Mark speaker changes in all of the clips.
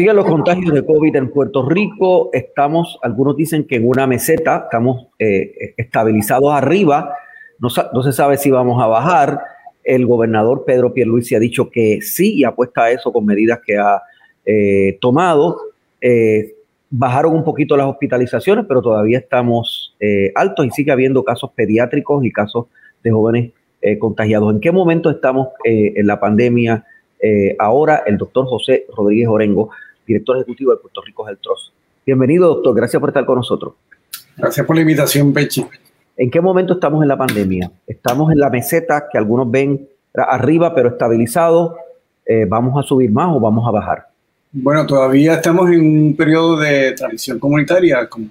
Speaker 1: Siguen los contagios de COVID en Puerto Rico. Estamos, algunos dicen que en una meseta, estamos eh, estabilizados arriba. No, se sabe si vamos a bajar. El gobernador Pedro Pierluisi ha dicho que sí y apuesta a eso con medidas que ha eh, tomado. Eh, bajaron un poquito las hospitalizaciones, pero todavía estamos altos y sigue habiendo casos pediátricos y casos de jóvenes contagiados. ¿En qué momento estamos en la pandemia? ahora el doctor José Rodríguez Orengo director ejecutivo de Puerto Rico Health Trust. Bienvenido, doctor. Gracias por estar con nosotros.
Speaker 2: Gracias por la invitación, Pechi.
Speaker 1: ¿En qué momento estamos en la pandemia? Estamos en la meseta que algunos ven arriba, pero estabilizado. Eh, ¿Vamos a subir más o vamos a bajar?
Speaker 2: Bueno, todavía estamos en un periodo de transición comunitaria. Como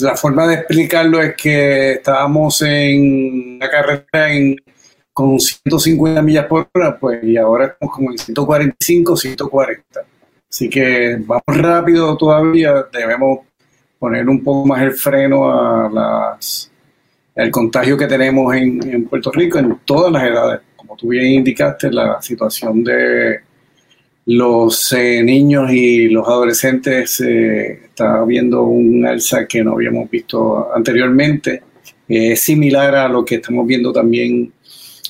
Speaker 2: la forma de explicarlo es que estábamos en la carrera en con 150 millas por hora, pues y ahora estamos como en 145, 140. Así que vamos rápido todavía, debemos poner un poco más el freno a las, el contagio que tenemos en, Puerto Rico en todas las edades. Como tú bien indicaste, la situación de los eh, niños y los adolescentes eh, está viendo un alza que no habíamos visto anteriormente. Es similar a lo que estamos viendo también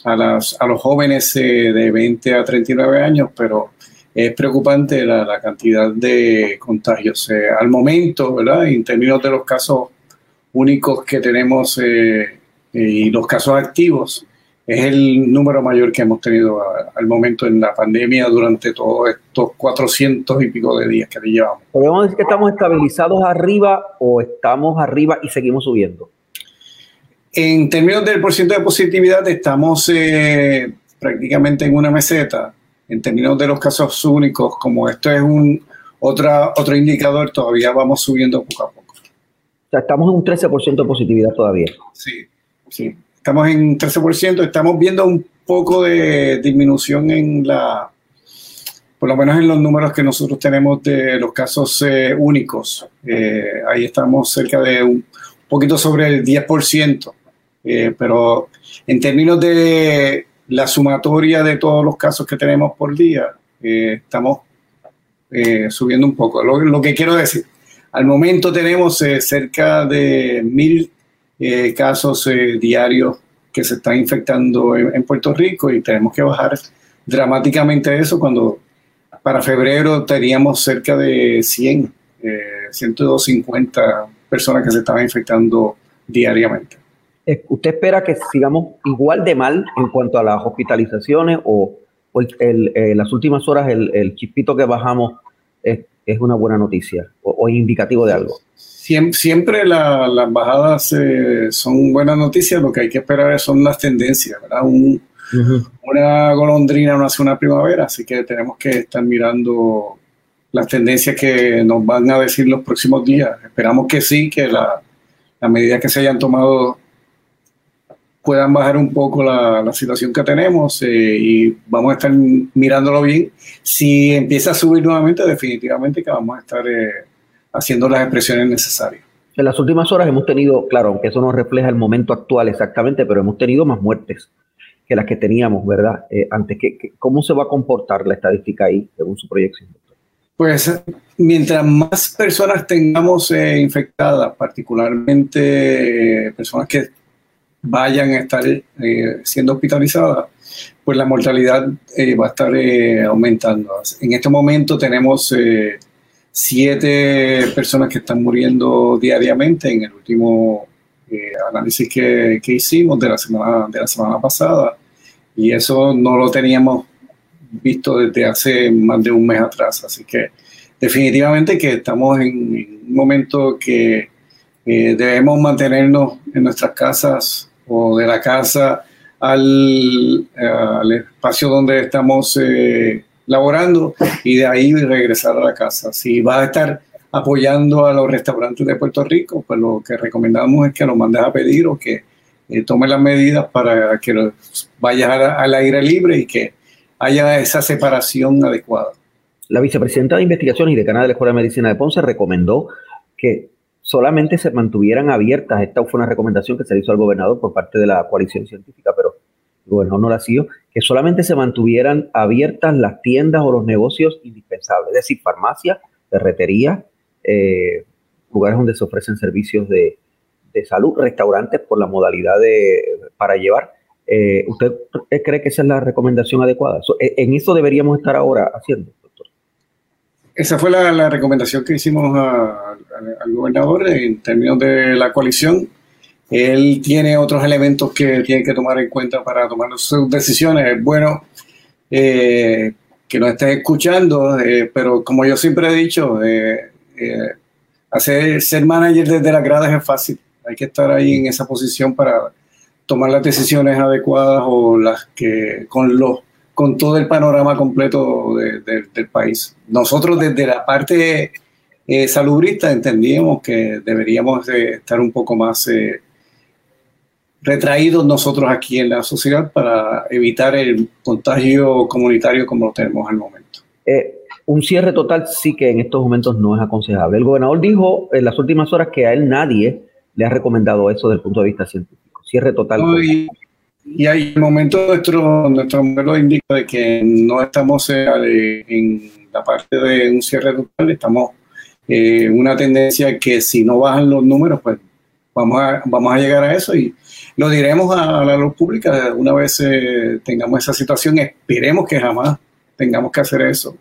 Speaker 2: a, las, a los jóvenes eh, de 20 a 39 años, pero es preocupante la, cantidad de contagios. Eh, al momento, ¿verdad? En términos de los casos únicos que tenemos eh, y los casos activos, es el número mayor que hemos tenido al momento en la pandemia durante todos estos 400 y pico de días que llevamos.
Speaker 1: ¿Podemos decir que estamos estabilizados arriba o estamos arriba y seguimos subiendo?
Speaker 2: En términos del porcentaje de positividad, estamos eh, prácticamente en una meseta. En términos de los casos únicos, como esto es un otra, otro indicador, todavía vamos subiendo poco a poco.
Speaker 1: O sea, estamos en un 13% de positividad todavía.
Speaker 2: Sí, sí. Estamos en 13%. Estamos viendo un poco de disminución en la, por lo menos en los números que nosotros tenemos de los casos eh, únicos. Eh, ahí estamos cerca de un poquito sobre el 10%. Eh, pero en términos de la sumatoria de todos los casos que tenemos por día, eh, estamos eh, subiendo un poco. Lo, que quiero decir, al momento tenemos cerca de mil casos diarios que se están infectando en, Puerto Rico y tenemos que bajar dramáticamente eso cuando para febrero teníamos cerca de 100, 150 personas que se estaban infectando diariamente.
Speaker 1: ¿Usted espera que sigamos igual de mal en cuanto a las hospitalizaciones o, eh, las últimas horas el, chispito que bajamos es, una buena noticia o, indicativo de algo?
Speaker 2: Siempre, las bajadas eh, son buenas noticias, lo que hay que esperar son las tendencias, ¿verdad? Una golondrina no hace una primavera, así que tenemos que estar mirando las tendencias que nos van a decir los próximos días. Esperamos que sí, que la, las medidas que se hayan tomado puedan bajar un poco la, situación que tenemos eh, y vamos a estar mirándolo bien. Si empieza a subir nuevamente, definitivamente que vamos a estar eh, haciendo las expresiones necesarias.
Speaker 1: En las últimas horas hemos tenido, claro, aunque eso no refleja el momento actual exactamente, pero hemos tenido más muertes que las que teníamos, ¿verdad? Eh, antes, que, ¿Cómo se va a comportar la estadística ahí, según su proyección?
Speaker 2: Pues mientras más personas tengamos infectadas, particularmente personas que vayan a estar eh, siendo hospitalizadas, pues la mortalidad eh, va a estar eh, aumentando. En este momento tenemos siete personas que están muriendo diariamente en el último análisis que, que, hicimos de la, semana, de la semana pasada y eso no lo teníamos visto desde hace más de un mes atrás. Así que definitivamente que estamos en un momento que debemos mantenernos en nuestras casas o de la casa al, al espacio donde estamos eh, laborando y de ahí regresar a la casa. Si vas a estar apoyando a los restaurantes de Puerto Rico, pues lo que recomendamos es que lo mandes a pedir o que eh, tome las medidas para que vayas al aire libre y que haya esa separación adecuada.
Speaker 1: La vicepresidenta de Investigaciones y decana de la Escuela de Medicina de Ponce recomendó que solamente se mantuvieran abiertas, esta fue una recomendación que se le hizo al gobernador por parte de la coalición científica, pero el gobernador no la siguió, que solamente se mantuvieran abiertas las tiendas o los negocios indispensables, es decir, farmacias, ferretería, eh, lugares donde se ofrecen servicios de, salud, restaurantes por la modalidad de para llevar. Eh, ¿Usted cree que esa es la recomendación adecuada? ¿En eso deberíamos estar ahora haciendo?
Speaker 2: Esa fue la, recomendación que hicimos al gobernador en términos de la coalición. Él tiene otros elementos que tiene que tomar en cuenta para tomar sus decisiones. Es bueno eh, que nos estés escuchando, eh, pero como yo siempre he dicho, eh, hacer ser manager desde las gradas es fácil. Hay que estar ahí en esa posición para tomar las decisiones adecuadas o las que con los con todo el panorama completo del país. Nosotros desde la parte eh, salubrista entendíamos que deberíamos estar un poco más eh, retraídos nosotros aquí en la sociedad para evitar el contagio comunitario como lo tenemos al momento.
Speaker 1: Eh, un cierre total sí que en estos momentos no es aconsejable. El gobernador dijo en las últimas horas que a él nadie le ha recomendado eso desde el punto de vista científico. Cierre total.
Speaker 2: Y hay un momento nuestro, nuestro modelo indica de que no estamos eh, en la parte de un cierre total, estamos en eh, una tendencia que si no bajan los números, pues vamos a, vamos a llegar a eso y lo diremos a, la luz pública una vez eh, tengamos esa situación. Esperemos que jamás tengamos que hacer eso.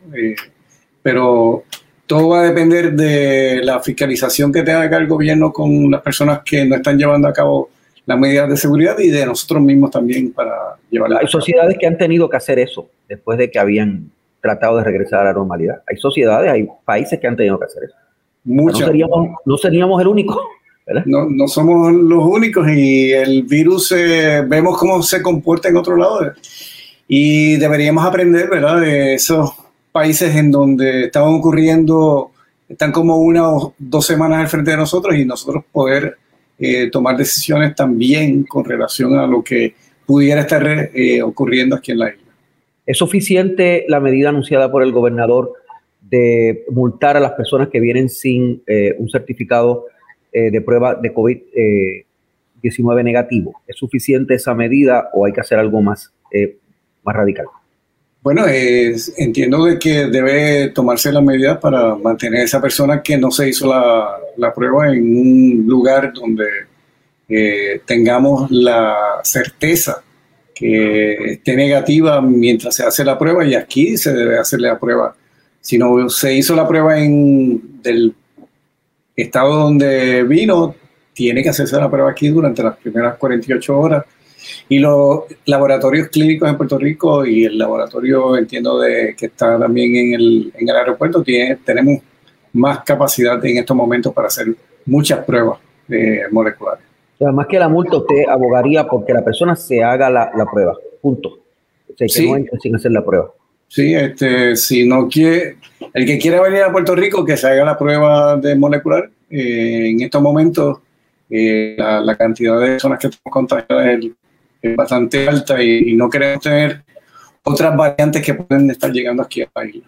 Speaker 2: pero todo va a depender de la fiscalización que tenga el gobierno con las personas que no están llevando a cabo las medidas de seguridad y de nosotros mismos también para llevarla.
Speaker 1: Hay sociedades que han tenido que hacer eso después de que habían tratado de regresar a la normalidad. Hay sociedades, hay países que han tenido que hacer eso. Muchas. No seríamos, no seríamos el único.
Speaker 2: No, no somos los únicos y el virus eh, vemos cómo se comporta en otro lado y deberíamos aprender, ¿verdad? De esos países en donde estaban ocurriendo, están como una o dos semanas al frente de nosotros y nosotros poder eh, tomar decisiones también con relación a lo que pudiera estar eh, ocurriendo aquí en la isla.
Speaker 1: ¿Es suficiente la medida anunciada por el gobernador de multar a las personas que vienen sin eh, un certificado de prueba de COVID-19 negativo? ¿Es suficiente esa medida o hay que hacer algo más, más radical?
Speaker 2: Bueno, entiendo de que debe tomarse la medida para mantener a esa persona que no se hizo la, prueba en un lugar donde eh, tengamos la certeza que esté negativa mientras se hace la prueba y aquí se debe hacerle la prueba. Si no se hizo la prueba en del estado donde vino, tiene que hacerse la prueba aquí durante las primeras 48 horas y los laboratorios clínicos en Puerto Rico y el laboratorio, entiendo, de que está también en el, en el aeropuerto, tiene, tenemos más capacidad en estos momentos para hacer muchas pruebas eh, moleculares.
Speaker 1: Además que la multa usted abogaría porque la persona se haga la, la prueba, punto. O sea, que sí. no sin hacer la prueba.
Speaker 2: Sí, este, si no quiere, el que quiera venir a Puerto Rico, que se haga la prueba de molecular. Eh, en estos momentos, eh, la, la, cantidad de personas que estamos contagiadas es es bastante alta y, no queremos tener otras variantes que pueden estar llegando aquí a la isla.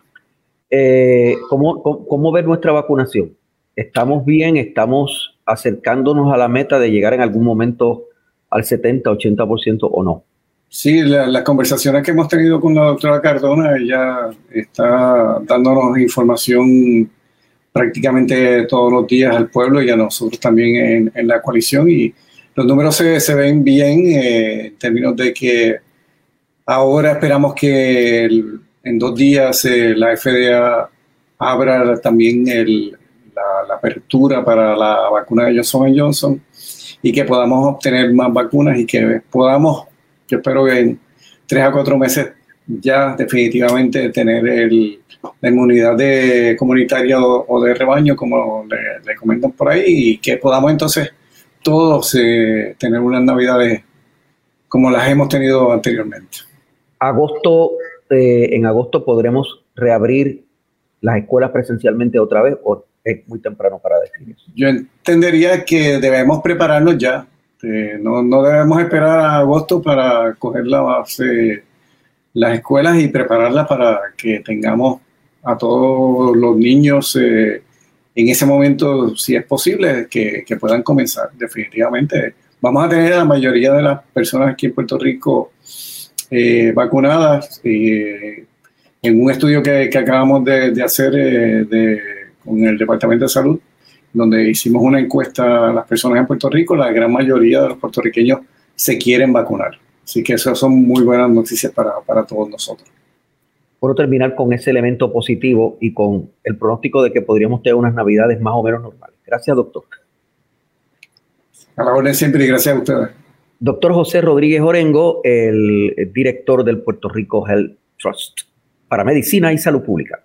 Speaker 1: Eh, ¿cómo, cómo, ver nuestra vacunación? ¿Estamos bien? ¿Estamos acercándonos a la meta de llegar en algún momento al 70, 80% o no?
Speaker 2: Sí, las conversaciones que hemos tenido con la doctora Cardona, ella está dándonos información prácticamente todos los días al pueblo y a nosotros también en, en la coalición y los números se, ven bien eh, en términos de que ahora esperamos que en dos días eh, la FDA abra también la, apertura para la vacuna de Johnson Johnson y que podamos obtener más vacunas y que podamos, yo espero que en tres a cuatro meses ya definitivamente tener la inmunidad de comunitaria o, de rebaño, como le comentan por ahí, y que podamos entonces todos eh, tener unas navidades como las hemos tenido anteriormente.
Speaker 1: Agosto eh, en agosto podremos reabrir las escuelas presencialmente otra vez o es muy temprano para decir eso?
Speaker 2: Yo entendería que debemos prepararnos ya. Eh, no, no, debemos esperar a agosto para coger la base, las escuelas y prepararlas para que tengamos a todos los niños eh, en ese momento, si es posible, que, puedan comenzar. Definitivamente, vamos a tener a la mayoría de las personas aquí en Puerto Rico eh, vacunadas. Eh, en un estudio que, acabamos de, hacer de, con el Departamento de Salud, donde hicimos una encuesta a las personas en Puerto Rico, la gran mayoría de los puertorriqueños se quieren vacunar. Así que esas son muy buenas noticias para, para todos nosotros
Speaker 1: puedo terminar con ese elemento positivo y con el pronóstico de que podríamos tener unas navidades más o menos normales. Gracias, doctor.
Speaker 2: A la orden siempre y gracias a ustedes.
Speaker 1: Doctor José Rodríguez Orengo, el director del Puerto Rico Health Trust para Medicina y Salud Pública.